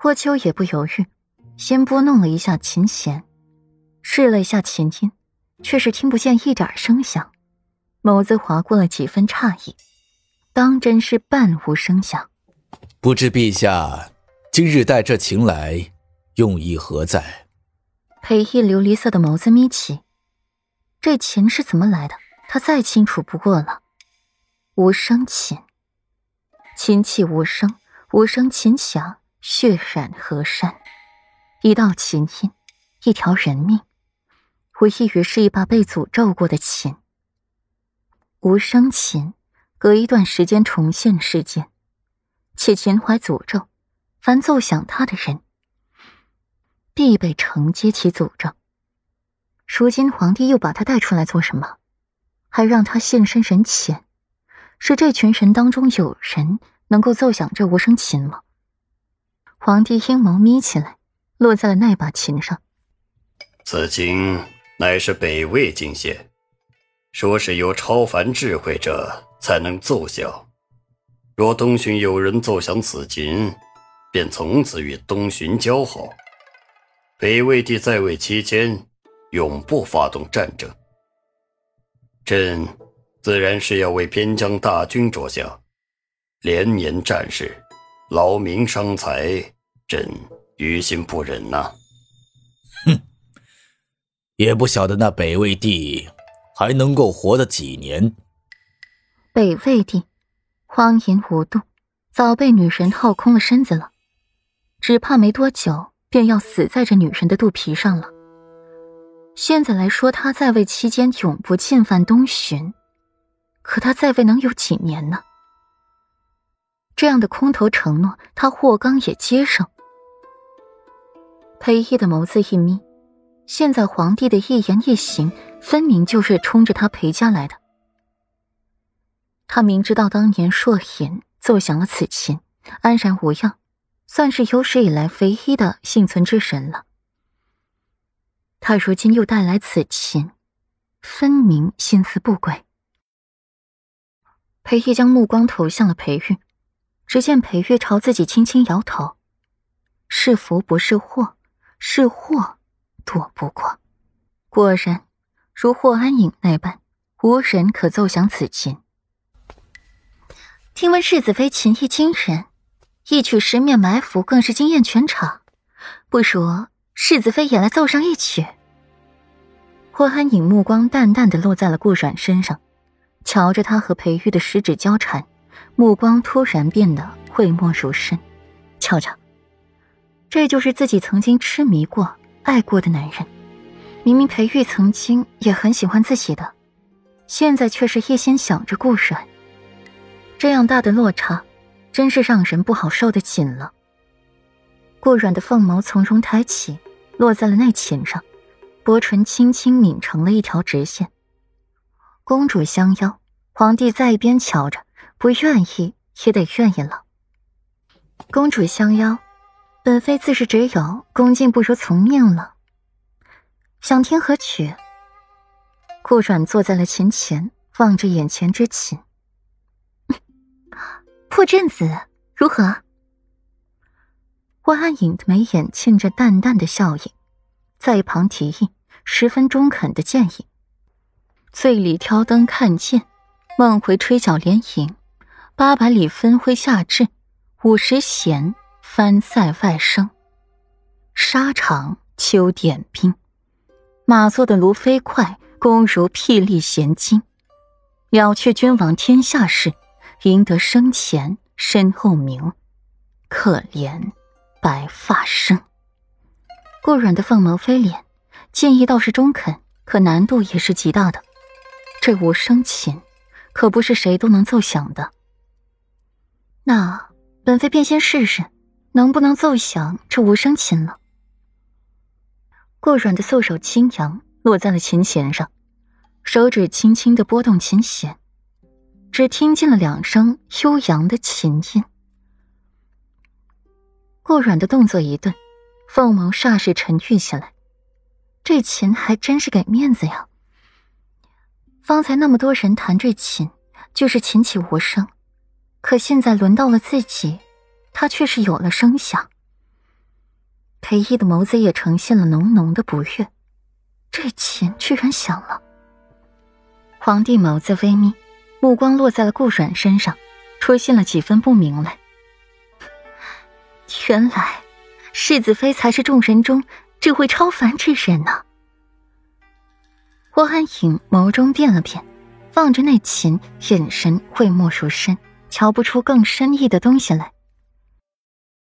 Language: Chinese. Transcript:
霍秋也不犹豫，先拨弄了一下琴弦，试了一下琴音，却是听不见一点声响，眸子划过了几分诧异，当真是半无声响。不知陛下今日带这琴来，用意何在？裴毅琉璃色的眸子眯起，这琴是怎么来的？他再清楚不过了。无声琴，琴气无声，无声琴响，血染河山。一道琴音，一条人命，无异于是一把被诅咒过的琴。无声琴，隔一段时间重现世间，且秦怀诅咒，凡奏响它的人。必被承接其诅咒。如今皇帝又把他带出来做什么？还让他现身人前？是这群人当中有人能够奏响这无声琴吗？皇帝阴眸眯起来，落在了那把琴上。此琴乃是北魏进献，说是有超凡智慧者才能奏效。若东巡有人奏响此琴，便从此与东巡交好。北魏帝在位期间，永不发动战争。朕自然是要为边疆大军着想，连年战事，劳民伤财，朕于心不忍呐。哼，也不晓得那北魏帝还能够活得几年。北魏帝荒淫无度，早被女神掏空了身子了，只怕没多久。便要死在这女人的肚皮上了。现在来说，他在位期间永不侵犯东巡，可他在位能有几年呢？这样的空头承诺，他霍刚也接受。裴义的眸子一眯，现在皇帝的一言一行，分明就是冲着他裴家来的。他明知道当年硕隐奏响了此琴，安然无恙。算是有史以来唯一的幸存之神了。他如今又带来此琴，分明心思不轨。裴玉将目光投向了裴玉，只见裴玉朝自己轻轻摇头：“是福不是祸，是祸躲不过。”果然，如霍安影那般，无人可奏响此琴。听闻世子妃琴艺惊人。一曲十面埋伏更是惊艳全场，不如世子妃也来奏上一曲。霍安影目光淡淡的落在了顾阮身上，瞧着他和裴玉的十指交缠，目光突然变得讳莫如深。瞧瞧，这就是自己曾经痴迷过、爱过的男人。明明裴玉曾经也很喜欢自己的，现在却是一心想着顾阮，这样大的落差。真是让人不好受的紧了。顾软的凤眸从容抬起，落在了那琴上，薄唇轻轻抿成了一条直线。公主相邀，皇帝在一边瞧着，不愿意也得愿意了。公主相邀，本妃自是只有恭敬不如从命了。想听何曲？顾软坐在了琴前，望着眼前之琴。破阵子如何？霍安影的眉眼噙着淡淡的笑意，在一旁提议，十分中肯的建议：“醉里挑灯看剑，梦回吹角连营，八百里分麾下炙，五十弦翻塞外声。沙场秋点兵，马作的卢飞快，弓如霹雳弦惊，了却君王天下事。”赢得生前身后名，可怜白发生。顾软的凤毛飞脸，建议倒是中肯，可难度也是极大的。这无声琴可不是谁都能奏响的。那本妃便先试试，能不能奏响这无声琴了。顾软的素手轻扬，落在了琴弦上，手指轻轻的拨动琴弦。只听见了两声悠扬的琴音，顾软的动作一顿，凤眸霎时沉郁下来。这琴还真是给面子呀！方才那么多人弹这琴，就是琴起无声，可现在轮到了自己，他却是有了声响。裴毅的眸子也呈现了浓浓的不悦。这琴居然响了。皇帝眸子微眯，目光落在了顾阮身上，出现了几分不明来。原来，世子妃才是众人中智慧超凡之人呢。霍安影眸中变了变，望着那琴，眼神讳莫如深，瞧不出更深意的东西来。